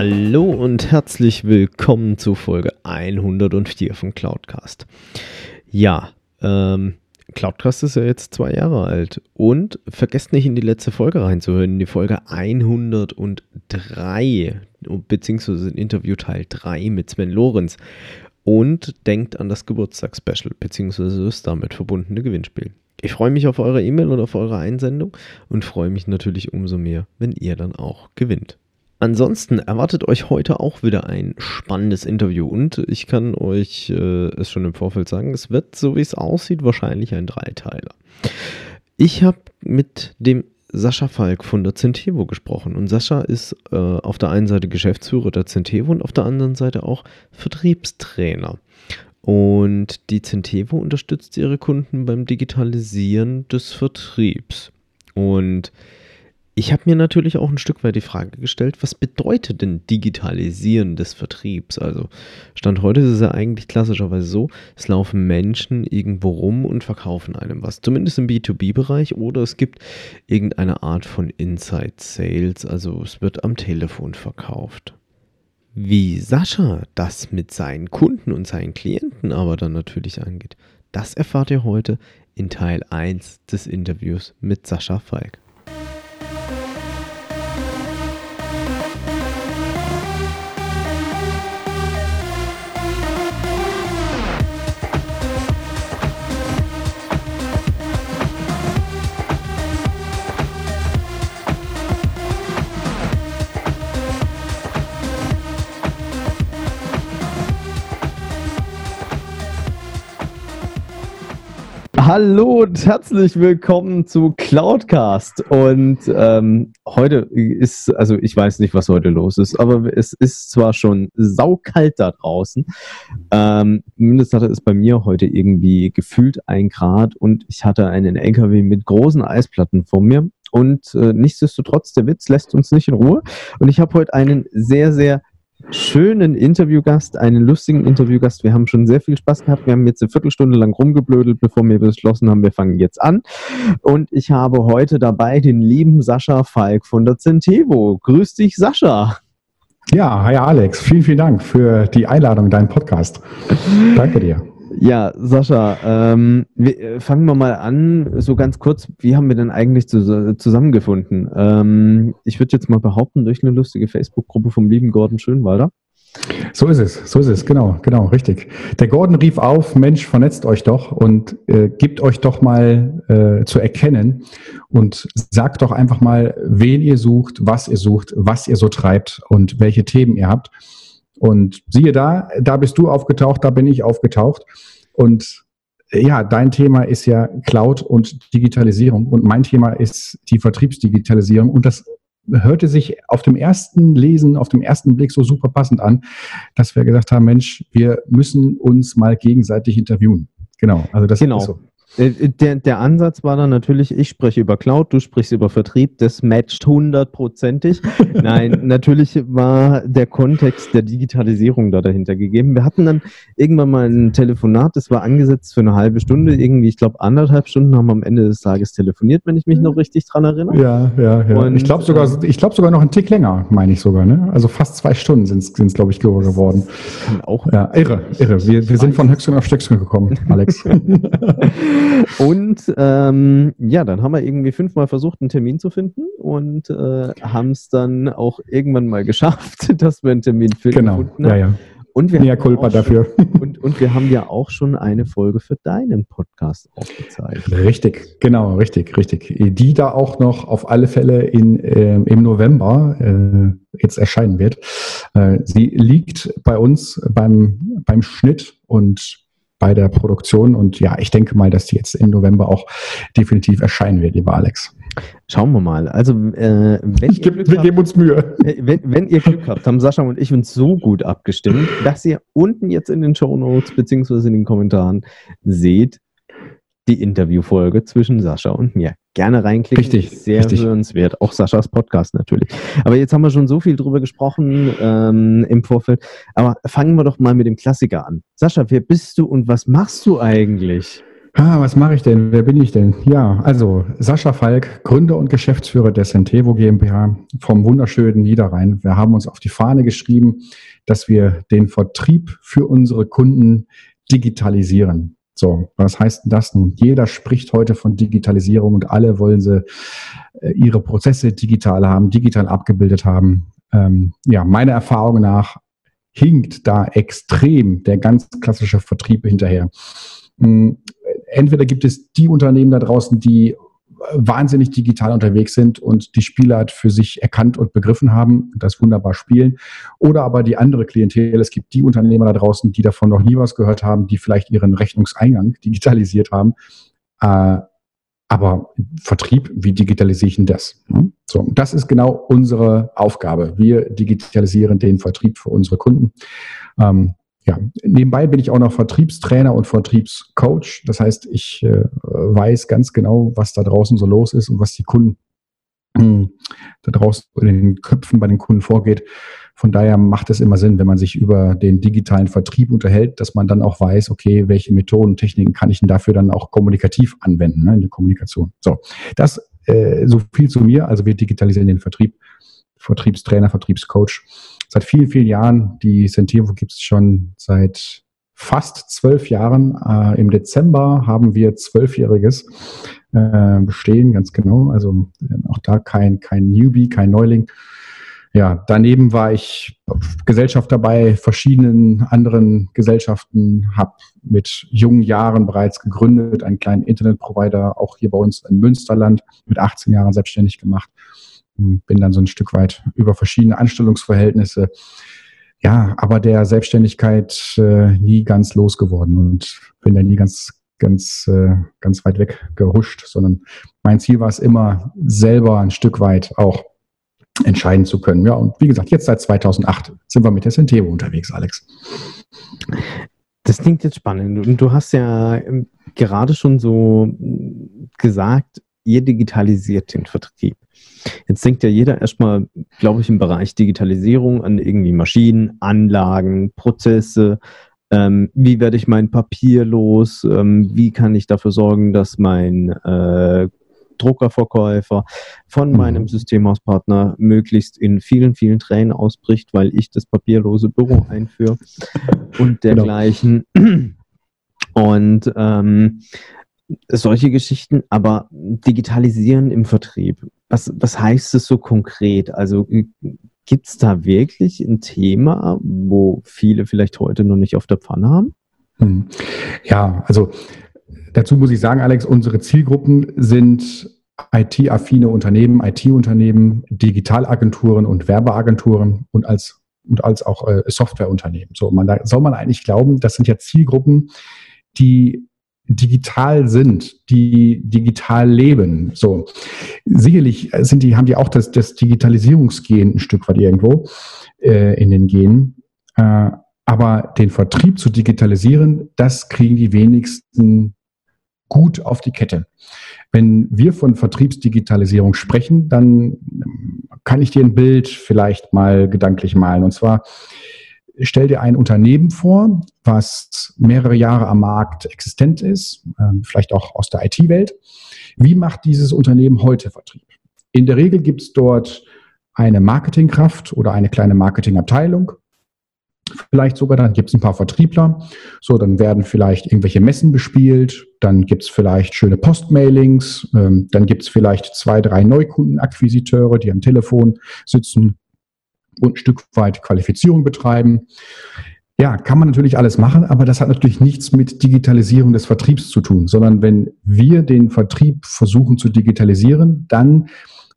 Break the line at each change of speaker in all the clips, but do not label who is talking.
Hallo und herzlich willkommen zu Folge 104 von Cloudcast. Ja, ähm, Cloudcast ist ja jetzt zwei Jahre alt und vergesst nicht in die letzte Folge reinzuhören, in die Folge 103, beziehungsweise in Interview Teil 3 mit Sven Lorenz. Und denkt an das Geburtstagsspecial, beziehungsweise das damit verbundene Gewinnspiel. Ich freue mich auf eure E-Mail und auf eure Einsendung und freue mich natürlich umso mehr, wenn ihr dann auch gewinnt. Ansonsten erwartet euch heute auch wieder ein spannendes Interview und ich kann euch äh, es schon im Vorfeld sagen, es wird, so wie es aussieht, wahrscheinlich ein Dreiteiler. Ich habe mit dem Sascha Falk von der Centevo gesprochen und Sascha ist äh, auf der einen Seite Geschäftsführer der Centevo und auf der anderen Seite auch Vertriebstrainer. Und die Centevo unterstützt ihre Kunden beim Digitalisieren des Vertriebs. Und ich habe mir natürlich auch ein Stück weit die Frage gestellt, was bedeutet denn Digitalisieren des Vertriebs? Also Stand heute ist es ja eigentlich klassischerweise so, es laufen Menschen irgendwo rum und verkaufen einem was, zumindest im B2B-Bereich oder es gibt irgendeine Art von Inside Sales, also es wird am Telefon verkauft. Wie Sascha das mit seinen Kunden und seinen Klienten aber dann natürlich angeht, das erfahrt ihr heute in Teil 1 des Interviews mit Sascha Falk. Hallo und herzlich willkommen zu Cloudcast. Und ähm, heute ist, also ich weiß nicht, was heute los ist, aber es ist zwar schon saukalt da draußen. Ähm, mindestens hatte es bei mir heute irgendwie gefühlt ein Grad und ich hatte einen LKW mit großen Eisplatten vor mir. Und äh, nichtsdestotrotz, der Witz lässt uns nicht in Ruhe. Und ich habe heute einen sehr, sehr schönen Interviewgast, einen lustigen Interviewgast. Wir haben schon sehr viel Spaß gehabt. Wir haben jetzt eine Viertelstunde lang rumgeblödelt, bevor wir beschlossen haben, wir fangen jetzt an. Und ich habe heute dabei den lieben Sascha Falk von der Centevo. Grüß dich, Sascha.
Ja, hi Alex. Vielen, vielen Dank für die Einladung in deinen Podcast. Danke dir.
Ja, Sascha, ähm, wir, äh, fangen wir mal an, so ganz kurz, wie haben wir denn eigentlich zu, zusammengefunden? Ähm, ich würde jetzt mal behaupten, durch eine lustige Facebook-Gruppe vom lieben Gordon Schönwalder.
So ist es, so ist es, genau, genau, richtig. Der Gordon rief auf, Mensch, vernetzt euch doch und äh, gebt euch doch mal äh, zu erkennen und sagt doch einfach mal, wen ihr sucht, was ihr sucht, was ihr so treibt und welche Themen ihr habt. Und siehe da, da bist du aufgetaucht, da bin ich aufgetaucht. Und äh, ja, dein Thema ist ja Cloud und Digitalisierung und mein Thema ist die Vertriebsdigitalisierung. Und das hörte sich auf dem ersten Lesen, auf dem ersten Blick so super passend an, dass wir gesagt haben, Mensch, wir müssen uns mal gegenseitig interviewen. Genau,
also das genau. ist so. Äh, der, der Ansatz war dann natürlich, ich spreche über Cloud, du sprichst über Vertrieb, das matcht hundertprozentig. Nein, natürlich war der Kontext der Digitalisierung da dahinter gegeben. Wir hatten dann irgendwann mal ein Telefonat, das war angesetzt für eine halbe Stunde, irgendwie, ich glaube anderthalb Stunden haben wir am Ende des Tages telefoniert, wenn ich mich noch richtig dran erinnere.
Ja, ja, ja. Und, ich glaube sogar, äh, ich glaube sogar noch einen Tick länger, meine ich sogar, ne? Also fast zwei Stunden sind es, glaube ich, geworden. Auch ja, irre, irre. Wir, wir sind von Höchstchen auf Stöckchen gekommen, Alex.
Und ähm, ja, dann haben wir irgendwie fünfmal versucht, einen Termin zu finden und äh, haben es dann auch irgendwann mal geschafft, dass wir einen Termin finden.
Genau, ja, ja.
Und wir, haben Culpa dafür. und, und wir haben ja auch schon eine Folge für deinen Podcast aufgezeichnet.
Richtig, genau, richtig, richtig. Die da auch noch auf alle Fälle in, äh, im November äh, jetzt erscheinen wird. Äh, sie liegt bei uns beim, beim Schnitt und bei der Produktion. Und ja, ich denke mal, dass die jetzt im November auch definitiv erscheinen wird, lieber Alex.
Schauen wir mal. Also, äh, wenn
ich geb, wir habt, geben uns Mühe.
Äh, wenn, wenn, ihr Glück habt, haben Sascha und ich uns so gut abgestimmt, dass ihr unten jetzt in den Show Notes beziehungsweise in den Kommentaren seht, die Interviewfolge zwischen Sascha und mir. Gerne reinklicken.
Richtig.
Sehr
richtig.
hörenswert. Auch Saschas Podcast natürlich. Aber jetzt haben wir schon so viel drüber gesprochen ähm, im Vorfeld. Aber fangen wir doch mal mit dem Klassiker an. Sascha, wer bist du und was machst du eigentlich?
Ah, was mache ich denn? Wer bin ich denn? Ja, also Sascha Falk, Gründer und Geschäftsführer der Centevo GmbH vom wunderschönen Niederrhein. Wir haben uns auf die Fahne geschrieben, dass wir den Vertrieb für unsere Kunden digitalisieren. So, was heißt das nun? Jeder spricht heute von Digitalisierung und alle wollen sie äh, ihre Prozesse digital haben, digital abgebildet haben. Ähm, ja, meiner Erfahrung nach hinkt da extrem der ganz klassische Vertrieb hinterher. Hm, entweder gibt es die Unternehmen da draußen, die wahnsinnig digital unterwegs sind und die Spieler für sich erkannt und begriffen haben, das wunderbar spielen. Oder aber die andere Klientel, es gibt die Unternehmer da draußen, die davon noch nie was gehört haben, die vielleicht ihren Rechnungseingang digitalisiert haben. Äh, aber Vertrieb, wie digitalisiere ich denn das? Hm? So, das ist genau unsere Aufgabe. Wir digitalisieren den Vertrieb für unsere Kunden. Ähm, ja, nebenbei bin ich auch noch Vertriebstrainer und Vertriebscoach. Das heißt, ich äh, weiß ganz genau, was da draußen so los ist und was die Kunden äh, da draußen in den Köpfen bei den Kunden vorgeht. Von daher macht es immer Sinn, wenn man sich über den digitalen Vertrieb unterhält, dass man dann auch weiß, okay, welche Methoden, Techniken kann ich denn dafür dann auch kommunikativ anwenden, ne, in der Kommunikation. So, das äh, so viel zu mir. Also wir digitalisieren den Vertrieb, Vertriebstrainer, Vertriebscoach seit vielen, vielen Jahren. Die Sentivo gibt es schon seit fast zwölf Jahren. Äh, Im Dezember haben wir zwölfjähriges äh, Bestehen, ganz genau. Also äh, auch da kein, kein Newbie, kein Neuling. Ja, daneben war ich Gesellschaft dabei, verschiedenen anderen Gesellschaften, habe mit jungen Jahren bereits gegründet, einen kleinen Internetprovider, auch hier bei uns im Münsterland, mit 18 Jahren selbstständig gemacht bin dann so ein Stück weit über verschiedene Anstellungsverhältnisse, ja, aber der Selbstständigkeit äh, nie ganz losgeworden und bin da nie ganz, ganz, äh, ganz weit weg gehuscht, sondern mein Ziel war es immer, selber ein Stück weit auch entscheiden zu können. Ja, und wie gesagt, jetzt seit 2008 sind wir mit der Centevo unterwegs, Alex.
Das klingt jetzt spannend. Und du hast ja ähm, gerade schon so gesagt, ihr digitalisiert den Vertrieb. Jetzt denkt ja jeder erstmal, glaube ich, im Bereich Digitalisierung an irgendwie Maschinen, Anlagen, Prozesse. Ähm, wie werde ich mein Papier los? Ähm, wie kann ich dafür sorgen, dass mein äh, Druckerverkäufer von mhm. meinem Systemhauspartner möglichst in vielen, vielen Tränen ausbricht, weil ich das papierlose Büro einführe und genau. dergleichen. Genau. Und ähm, solche Geschichten, aber digitalisieren im Vertrieb. Was, was heißt es so konkret? Also äh, gibt es da wirklich ein Thema, wo viele vielleicht heute noch nicht auf der Pfanne haben?
Hm. Ja, also dazu muss ich sagen, Alex, unsere Zielgruppen sind IT-affine Unternehmen, IT-Unternehmen, Digitalagenturen und Werbeagenturen und als, und als auch äh, Softwareunternehmen. So, man, da soll man eigentlich glauben, das sind ja Zielgruppen, die digital sind, die digital leben. So sicherlich sind die, haben die auch das, das Digitalisierungsgen ein Stück weit irgendwo äh, in den Genen. Äh, aber den Vertrieb zu digitalisieren, das kriegen die wenigsten gut auf die Kette. Wenn wir von Vertriebsdigitalisierung sprechen, dann kann ich dir ein Bild vielleicht mal gedanklich malen. Und zwar stell dir ein Unternehmen vor, was mehrere Jahre am Markt existent ist, ähm, vielleicht auch aus der IT-Welt. Wie macht dieses Unternehmen heute Vertrieb? In der Regel gibt es dort eine Marketingkraft oder eine kleine Marketingabteilung. Vielleicht sogar, dann gibt es ein paar Vertriebler. So, dann werden vielleicht irgendwelche Messen bespielt. Dann gibt es vielleicht schöne Postmailings. Ähm, dann gibt es vielleicht zwei, drei Neukundenakquisiteure, die am Telefon sitzen und ein Stück weit Qualifizierung betreiben. Ja, kann man natürlich alles machen, aber das hat natürlich nichts mit Digitalisierung des Vertriebs zu tun, sondern wenn wir den Vertrieb versuchen zu digitalisieren, dann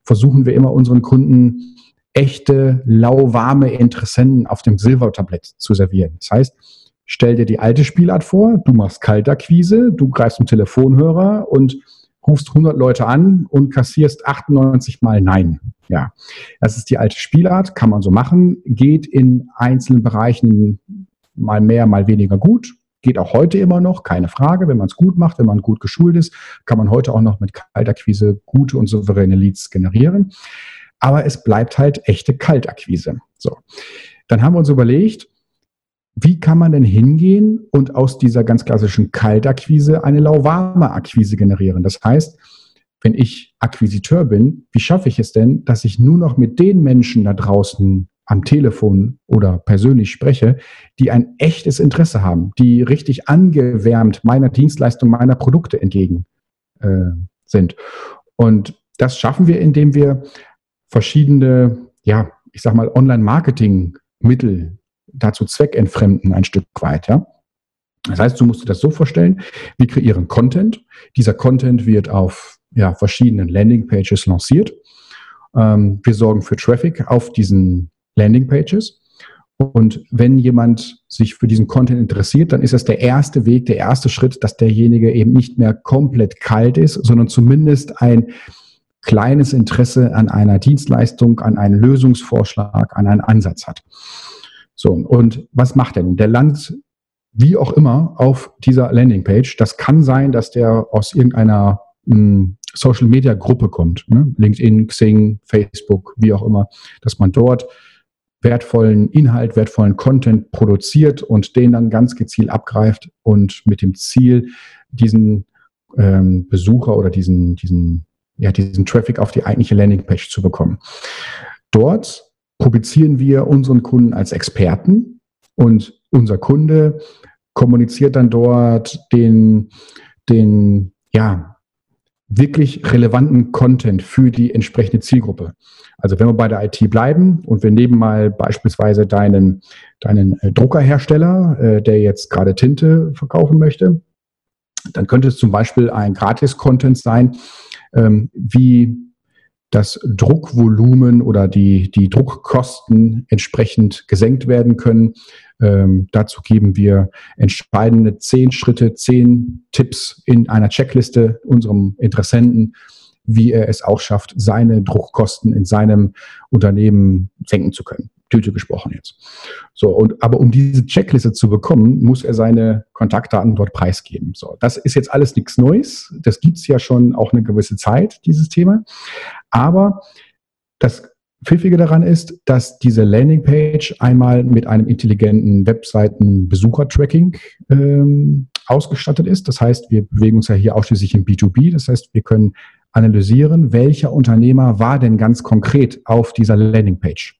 versuchen wir immer unseren Kunden echte, lauwarme Interessenten auf dem Silbertablett zu servieren. Das heißt, stell dir die alte Spielart vor, du machst Kaltakquise, du greifst zum Telefonhörer und rufst 100 Leute an und kassierst 98 mal Nein. Ja, das ist die alte Spielart, kann man so machen, geht in einzelnen Bereichen mal mehr, mal weniger gut. Geht auch heute immer noch, keine Frage. Wenn man es gut macht, wenn man gut geschult ist, kann man heute auch noch mit Kaltakquise gute und souveräne Leads generieren. Aber es bleibt halt echte Kaltakquise. So. Dann haben wir uns überlegt, wie kann man denn hingehen und aus dieser ganz klassischen Kaltakquise eine lauwarme Akquise generieren? Das heißt, wenn ich Akquisiteur bin, wie schaffe ich es denn, dass ich nur noch mit den Menschen da draußen am Telefon oder persönlich spreche, die ein echtes Interesse haben, die richtig angewärmt meiner Dienstleistung, meiner Produkte entgegen äh, sind. Und das schaffen wir, indem wir verschiedene, ja, ich sag mal, Online-Marketing-Mittel dazu zweckentfremden ein Stück weit, ja. Das heißt, du musst dir das so vorstellen, wir kreieren Content. Dieser Content wird auf ja, verschiedenen Landingpages lanciert. Ähm, wir sorgen für Traffic auf diesen Landingpages. Und wenn jemand sich für diesen Content interessiert, dann ist das der erste Weg, der erste Schritt, dass derjenige eben nicht mehr komplett kalt ist, sondern zumindest ein kleines Interesse an einer Dienstleistung, an einen Lösungsvorschlag, an einen Ansatz hat. So, und was macht er nun? Der landet wie auch immer auf dieser Landingpage. Das kann sein, dass der aus irgendeiner mh, hm, Social Media Gruppe kommt, ne? LinkedIn, Xing, Facebook, wie auch immer, dass man dort wertvollen Inhalt, wertvollen Content produziert und den dann ganz gezielt abgreift und mit dem Ziel, diesen ähm, Besucher oder diesen, diesen, ja, diesen Traffic auf die eigentliche Landingpage zu bekommen. Dort publizieren wir unseren Kunden als Experten und unser Kunde kommuniziert dann dort den, den, ja, wirklich relevanten Content für die entsprechende Zielgruppe. Also wenn wir bei der IT bleiben und wir nehmen mal beispielsweise deinen, deinen äh, Druckerhersteller, äh, der jetzt gerade Tinte verkaufen möchte, dann könnte es zum Beispiel ein Gratis-Content sein, ähm, wie das Druckvolumen oder die, die Druckkosten entsprechend gesenkt werden können. Ähm, dazu geben wir entscheidende zehn Schritte, zehn Tipps in einer Checkliste unserem Interessenten, wie er es auch schafft, seine Druckkosten in seinem Unternehmen senken zu können. Tüte gesprochen jetzt. So, und, aber um diese Checkliste zu bekommen, muss er seine Kontaktdaten dort preisgeben. So, das ist jetzt alles nichts Neues. Das gibt's ja schon auch eine gewisse Zeit, dieses Thema. Aber das Pfiffige daran ist, dass diese Landingpage einmal mit einem intelligenten Webseiten-Besucher-Tracking ähm, ausgestattet ist. Das heißt, wir bewegen uns ja hier ausschließlich im B2B. Das heißt, wir können analysieren, welcher Unternehmer war denn ganz konkret auf dieser Landingpage.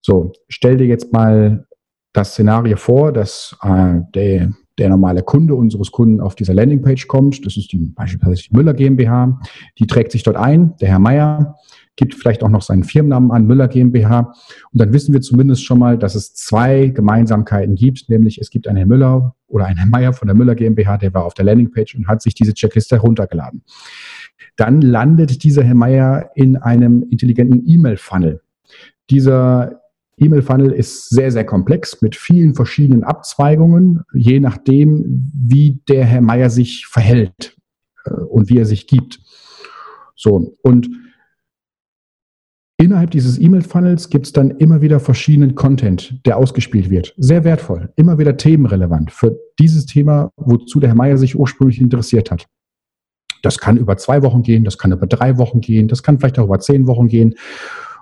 So, stell dir jetzt mal das Szenario vor, dass äh, der, der normale Kunde unseres Kunden auf dieser Landingpage kommt. Das ist die, beispielsweise die Müller GmbH. Die trägt sich dort ein, der Herr Meier, gibt vielleicht auch noch seinen Firmennamen an, Müller GmbH. Und dann wissen wir zumindest schon mal, dass es zwei Gemeinsamkeiten gibt, nämlich es gibt einen Herr Müller oder einen Herr Meier von der Müller GmbH, der war auf der Landingpage und hat sich diese Checkliste heruntergeladen. Dann landet dieser Herr Meier in einem intelligenten E-Mail-Funnel. Dieser E-Mail-Funnel ist sehr, sehr komplex mit vielen verschiedenen Abzweigungen, je nachdem, wie der Herr Meier sich verhält äh, und wie er sich gibt. So, und innerhalb dieses E-Mail-Funnels gibt es dann immer wieder verschiedenen Content, der ausgespielt wird. Sehr wertvoll, immer wieder themenrelevant für dieses Thema, wozu der Herr Meier sich ursprünglich interessiert hat. Das kann über zwei Wochen gehen, das kann über drei Wochen gehen, das kann vielleicht auch über zehn Wochen gehen.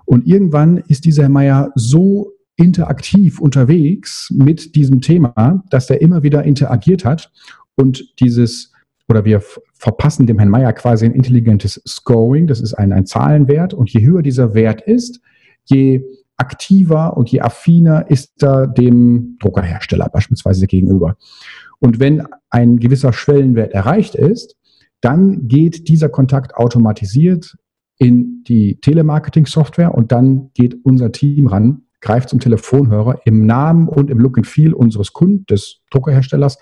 Und irgendwann ist dieser Herr Meier so interaktiv unterwegs mit diesem Thema, dass er immer wieder interagiert hat und dieses oder wir verpassen dem Herrn Meier quasi ein intelligentes Scoring, das ist ein, ein Zahlenwert und je höher dieser Wert ist, je aktiver und je affiner ist er dem Druckerhersteller beispielsweise gegenüber. Und wenn ein gewisser Schwellenwert erreicht ist, dann geht dieser Kontakt automatisiert in die Telemarketing-Software und dann geht unser Team ran, greift zum Telefonhörer im Namen und im Look and Feel unseres Kunden, des Druckerherstellers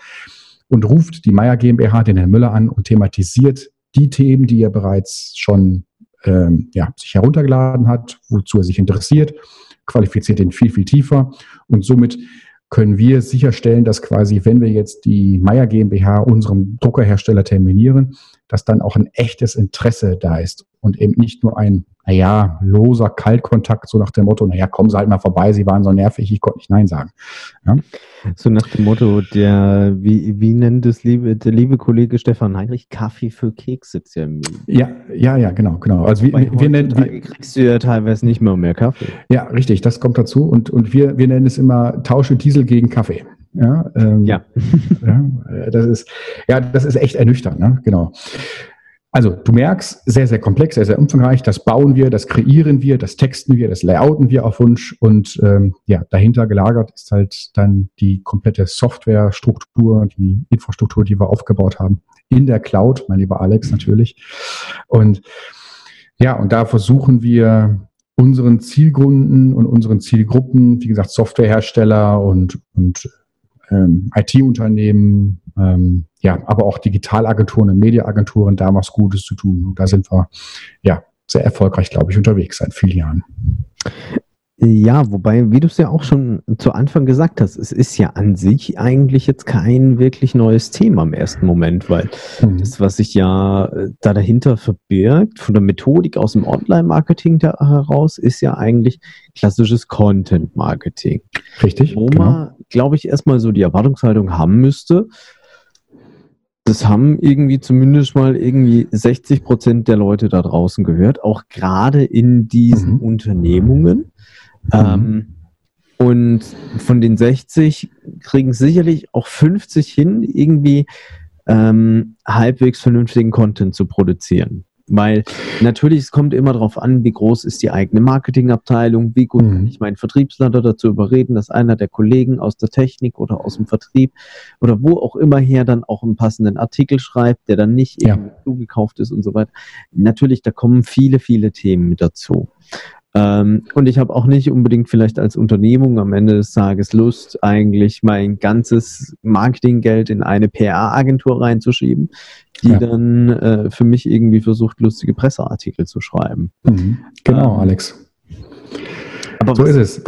und ruft die Meier GmbH, den Herrn Müller an und thematisiert die Themen, die er bereits schon ähm, ja, sich heruntergeladen hat, wozu er sich interessiert, qualifiziert ihn viel, viel tiefer und somit können wir sicherstellen, dass quasi, wenn wir jetzt die Meier GmbH unserem Druckerhersteller terminieren, dass dann auch ein echtes Interesse da ist und eben nicht nur ein, naja, loser Kaltkontakt, so nach dem Motto, naja, kommen Sie halt mal vorbei, Sie waren so nervig, ich konnte nicht Nein sagen. Ja?
So nach dem Motto, der, wie, wie nennt es liebe, der liebe Kollege Stefan Heinrich, Kaffee für Keks sitzt ja im
Ja, ja, ja, genau, genau. Also wir, wir nennen, wir,
kriegst du ja teilweise nicht mehr mehr Kaffee.
Ja, richtig, das kommt dazu und, und wir, wir nennen es immer Tausche Diesel gegen Kaffee. Ja, ähm, ja. ja. das ist, ja, das ist echt ernüchternd, ne? genau. Also du merkst, sehr, sehr komplex, sehr, sehr umfangreich. Das bauen wir, das kreieren wir, das texten wir, das layouten wir auf Wunsch. Und ähm, ja, dahinter gelagert ist halt dann die komplette Softwarestruktur, die Infrastruktur, die wir aufgebaut haben. In der Cloud, mein lieber Alex natürlich. Und ja, und da versuchen wir unseren Zielkunden und unseren Zielgruppen, wie gesagt, Softwarehersteller und, und ähm, IT-Unternehmen, ähm, ja, aber auch Digitalagenturen und Mediaagenturen da was Gutes zu tun. Und da sind wir ja sehr erfolgreich, glaube ich, unterwegs seit vielen Jahren.
Ja, wobei, wie du es ja auch schon zu Anfang gesagt hast, es ist ja an sich eigentlich jetzt kein wirklich neues Thema im ersten Moment, weil mhm. das, was sich ja äh, da dahinter verbirgt, von der Methodik aus dem Online-Marketing heraus, ist ja eigentlich klassisches Content-Marketing.
Richtig.
Wo genau. man, glaube ich, erstmal so die Erwartungshaltung haben müsste, das haben irgendwie zumindest mal irgendwie 60 Prozent der Leute da draußen gehört, auch gerade in diesen mhm. Unternehmungen ähm, und von den 60 kriegen sicherlich auch 50 hin, irgendwie ähm, halbwegs vernünftigen Content zu produzieren. Weil natürlich, es kommt immer darauf an, wie groß ist die eigene Marketingabteilung, wie gut mhm. kann ich meinen Vertriebsleiter dazu überreden, dass einer der Kollegen aus der Technik oder aus dem Vertrieb oder wo auch immer her dann auch einen passenden Artikel schreibt, der dann nicht ja. zugekauft ist und so weiter. Natürlich, da kommen viele, viele Themen mit dazu. Ähm, und ich habe auch nicht unbedingt vielleicht als Unternehmung am Ende des Tages Lust, eigentlich mein ganzes Marketinggeld in eine PR-Agentur reinzuschieben, die ja. dann äh, für mich irgendwie versucht, lustige Presseartikel zu schreiben.
Mhm. Genau, ähm, Alex.
Aber so was, ist es.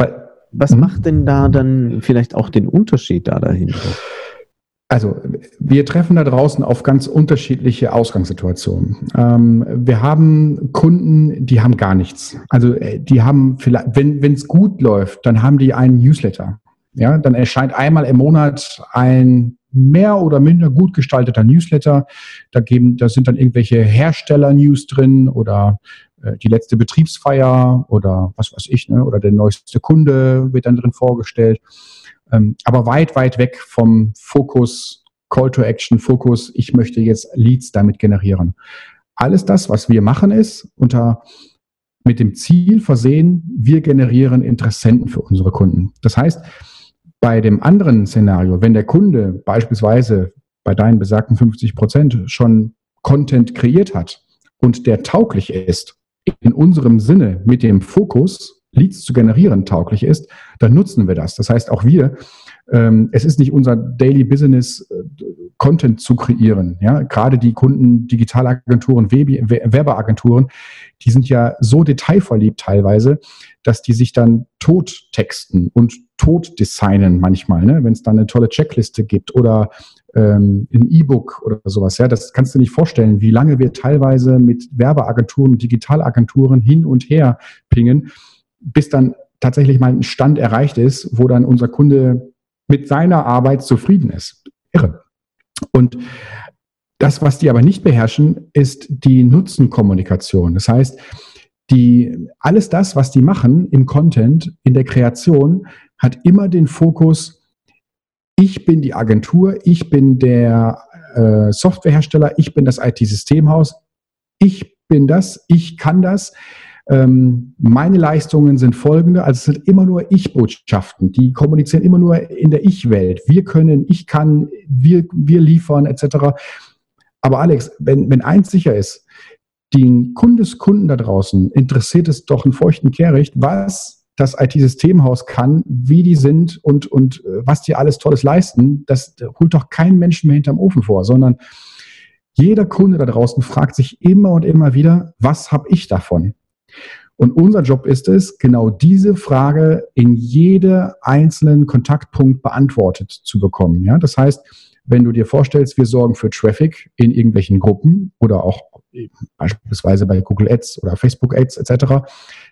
was mhm. macht denn da dann vielleicht auch den Unterschied da dahinter?
Also wir treffen da draußen auf ganz unterschiedliche Ausgangssituationen. Ähm, wir haben Kunden, die haben gar nichts. Also äh, die haben vielleicht, wenn es gut läuft, dann haben die einen Newsletter. Ja, dann erscheint einmal im Monat ein mehr oder minder gut gestalteter Newsletter. Da geben, da sind dann irgendwelche Hersteller-News drin oder äh, die letzte Betriebsfeier oder was weiß ich, ne, oder der neueste Kunde wird dann drin vorgestellt ähm, aber weit, weit weg vom Fokus, Call to Action, Fokus, ich möchte jetzt Leads damit generieren. Alles das, was wir machen, ist unter mit dem Ziel versehen, wir generieren Interessenten für unsere Kunden. Das heißt, bei dem anderen Szenario, wenn der Kunde beispielsweise bei deinen besagten 50 Prozent schon Content kreiert hat und der tauglich ist, in unserem Sinne mit dem Fokus, Leads zu generieren, tauglich ist, dann nutzen wir das. Das heißt, auch wir, ähm, es ist nicht unser Daily Business, äh, Content zu kreieren. Ja, gerade die Kunden, Digitalagenturen, Werbeagenturen, die sind ja so detailverliebt teilweise, dass die sich dann tot texten und tot designen manchmal, ne? wenn es dann eine tolle Checkliste gibt oder ähm, ein E-Book oder sowas. Ja, das kannst du nicht vorstellen, wie lange wir teilweise mit Werbeagenturen, Digitalagenturen hin und her pingen bis dann tatsächlich mal ein Stand erreicht ist, wo dann unser Kunde mit seiner Arbeit zufrieden ist. Irre. Und das, was die aber nicht beherrschen, ist die Nutzenkommunikation. Das heißt, die, alles das, was die machen im Content, in der Kreation, hat immer den Fokus, ich bin die Agentur, ich bin der äh, Softwarehersteller, ich bin das IT-Systemhaus, ich bin das, ich kann das. Ähm, meine Leistungen sind folgende, also es sind immer nur Ich-Botschaften, die kommunizieren immer nur in der Ich-Welt. Wir können, ich kann, wir, wir liefern etc. Aber Alex, wenn, wenn eins sicher ist, den Kundeskunden da draußen interessiert es doch einen feuchten Kehricht, was das IT-Systemhaus kann, wie die sind und, und äh, was die alles Tolles leisten, das holt doch kein Menschen mehr hinterm Ofen vor, sondern jeder Kunde da draußen fragt sich immer und immer wieder, was habe ich davon? Und unser Job ist es, genau diese Frage in jede einzelnen Kontaktpunkt beantwortet zu bekommen. Ja, das heißt, wenn du dir vorstellst, wir sorgen für Traffic in irgendwelchen Gruppen oder auch beispielsweise bei Google Ads oder Facebook Ads etc.,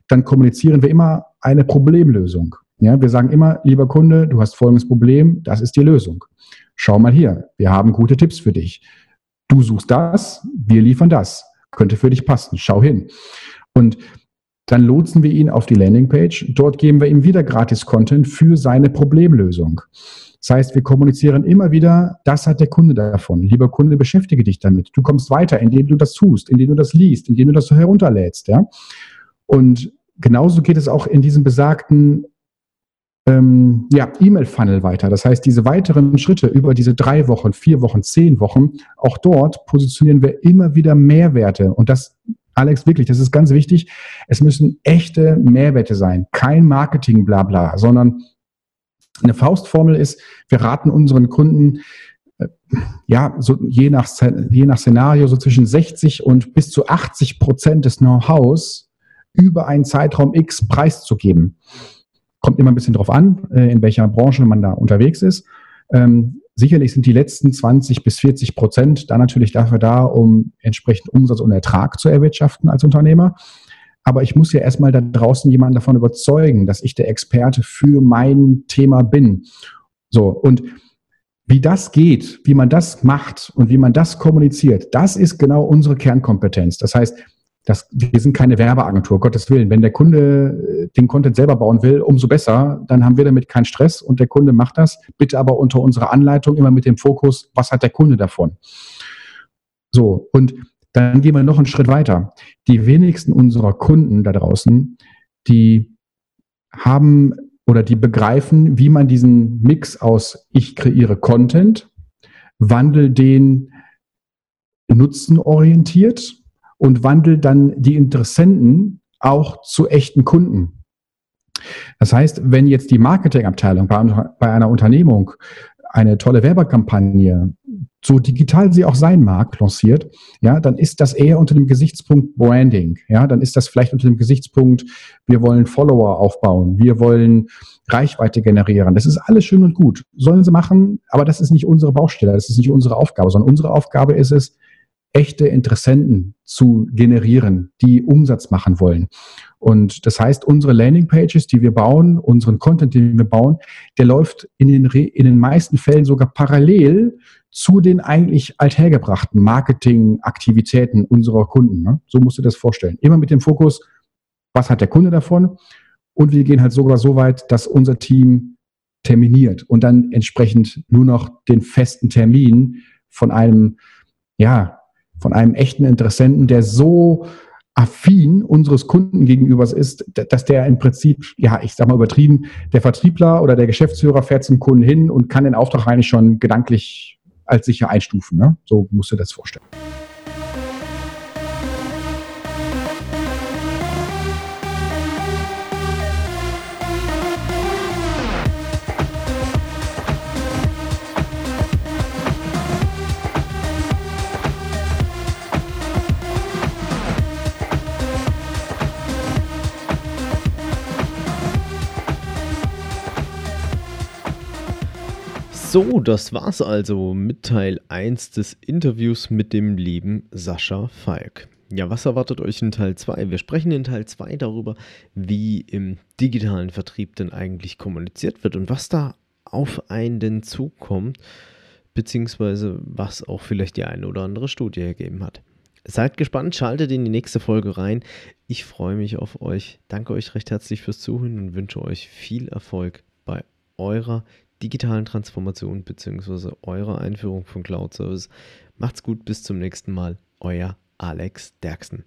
dann kommunizieren wir immer eine Problemlösung. Ja, wir sagen immer, lieber Kunde, du hast folgendes Problem, das ist die Lösung. Schau mal hier, wir haben gute Tipps für dich. Du suchst das, wir liefern das. Könnte für dich passen. Schau hin. Und dann lotsen wir ihn auf die Landingpage. Dort geben wir ihm wieder gratis Content für seine Problemlösung. Das heißt, wir kommunizieren immer wieder, das hat der Kunde davon. Lieber Kunde, beschäftige dich damit. Du kommst weiter, indem du das tust, indem du das liest, indem du das herunterlädst. Ja? Und genauso geht es auch in diesem besagten ähm, ja, E-Mail-Funnel weiter. Das heißt, diese weiteren Schritte über diese drei Wochen, vier Wochen, zehn Wochen, auch dort positionieren wir immer wieder Mehrwerte. Und das, Alex, wirklich, das ist ganz wichtig. Es müssen echte Mehrwerte sein. Kein Marketing, bla, bla, sondern eine Faustformel ist, wir raten unseren Kunden, äh, ja, so je nach, je nach Szenario so zwischen 60 und bis zu 80 Prozent des Know-hows über einen Zeitraum X preiszugeben. Kommt immer ein bisschen drauf an, äh, in welcher Branche man da unterwegs ist. Ähm, sicherlich sind die letzten 20 bis 40 Prozent da natürlich dafür da, um entsprechend Umsatz und Ertrag zu erwirtschaften als Unternehmer. Aber ich muss ja erstmal da draußen jemanden davon überzeugen, dass ich der Experte für mein Thema bin. So, und wie das geht, wie man das macht und wie man das kommuniziert, das ist genau unsere Kernkompetenz. Das heißt, das, wir sind keine Werbeagentur, Gottes Willen. Wenn der Kunde äh, den Content selber bauen will, umso besser, dann haben wir damit keinen Stress und der Kunde macht das. Bitte aber unter unserer Anleitung immer mit dem Fokus, was hat der Kunde davon? So, und dann gehen wir noch einen Schritt weiter. Die wenigsten unserer Kunden da draußen, die haben oder die begreifen, wie man diesen Mix aus ich kreiere Content, wandel den nutzenorientiert und wandelt dann die Interessenten auch zu echten Kunden. Das heißt, wenn jetzt die Marketingabteilung bei, einer Unternehmung eine tolle Werbekampagne, so digital sie auch sein mag, lanciert, ja, dann ist das eher unter dem Gesichtspunkt Branding. Ja, dann ist das vielleicht unter dem Gesichtspunkt, wir wollen Follower aufbauen, wir wollen Reichweite generieren. Das ist alles schön und gut. Sollen sie machen, aber das ist nicht unsere Baustelle, das ist nicht unsere Aufgabe, sondern unsere Aufgabe ist es, echte Interessenten zu generieren, die Umsatz machen wollen. Und das heißt, unsere Landingpages, die wir bauen, unseren Content, den wir bauen, der läuft in den, in den meisten Fällen sogar parallel zu den eigentlich althergebrachten Marketingaktivitäten unserer Kunden. Ne? So musst du das vorstellen. Immer mit dem Fokus, was hat der Kunde davon? Und wir gehen halt sogar so weit, dass unser Team terminiert und dann entsprechend nur noch den festen Termin von einem, ja, von einem echten Interessenten, der so affin unseres Kunden gegenüber ist, dass der im Prinzip, ja, ich sag mal übertrieben, der Vertriebler oder der Geschäftsführer fährt zum Kunden hin und kann den Auftrag eigentlich schon gedanklich als sicher einstufen. Ne? So musst du das vorstellen.
So, das war's also mit Teil 1 des Interviews mit dem lieben Sascha Falk. Ja, was erwartet euch in Teil 2? Wir sprechen in Teil 2 darüber, wie im digitalen Vertrieb denn eigentlich kommuniziert wird und was da auf einen denn zukommt, beziehungsweise was auch vielleicht die eine oder andere Studie ergeben hat. Seid gespannt, schaltet in die nächste Folge rein. Ich freue mich auf euch. Danke euch recht herzlich fürs Zuhören und wünsche euch viel Erfolg bei eurer digitalen Transformation bzw. eurer Einführung von Cloud Service. Macht's gut, bis zum nächsten Mal. Euer Alex Derksen.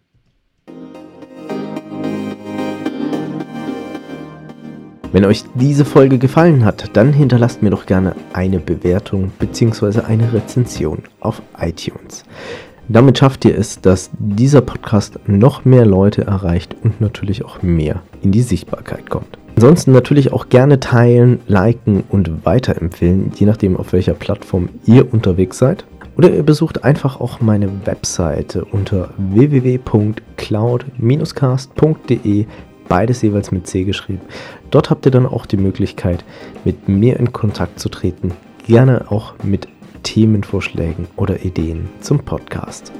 Wenn euch diese Folge gefallen hat, dann hinterlasst mir doch gerne eine Bewertung bzw. eine Rezension auf iTunes. Damit schafft ihr es, dass dieser Podcast noch mehr Leute erreicht und natürlich auch mehr in die Sichtbarkeit kommt. Ansonsten natürlich auch gerne teilen, liken und weiterempfehlen, je nachdem auf welcher Plattform ihr unterwegs seid. Oder ihr besucht einfach auch meine Webseite unter www.cloud-cast.de, beides jeweils mit C geschrieben. Dort habt ihr dann auch die Möglichkeit, mit mir in Kontakt zu treten, gerne auch mit
Themenvorschlägen oder Ideen zum Podcast.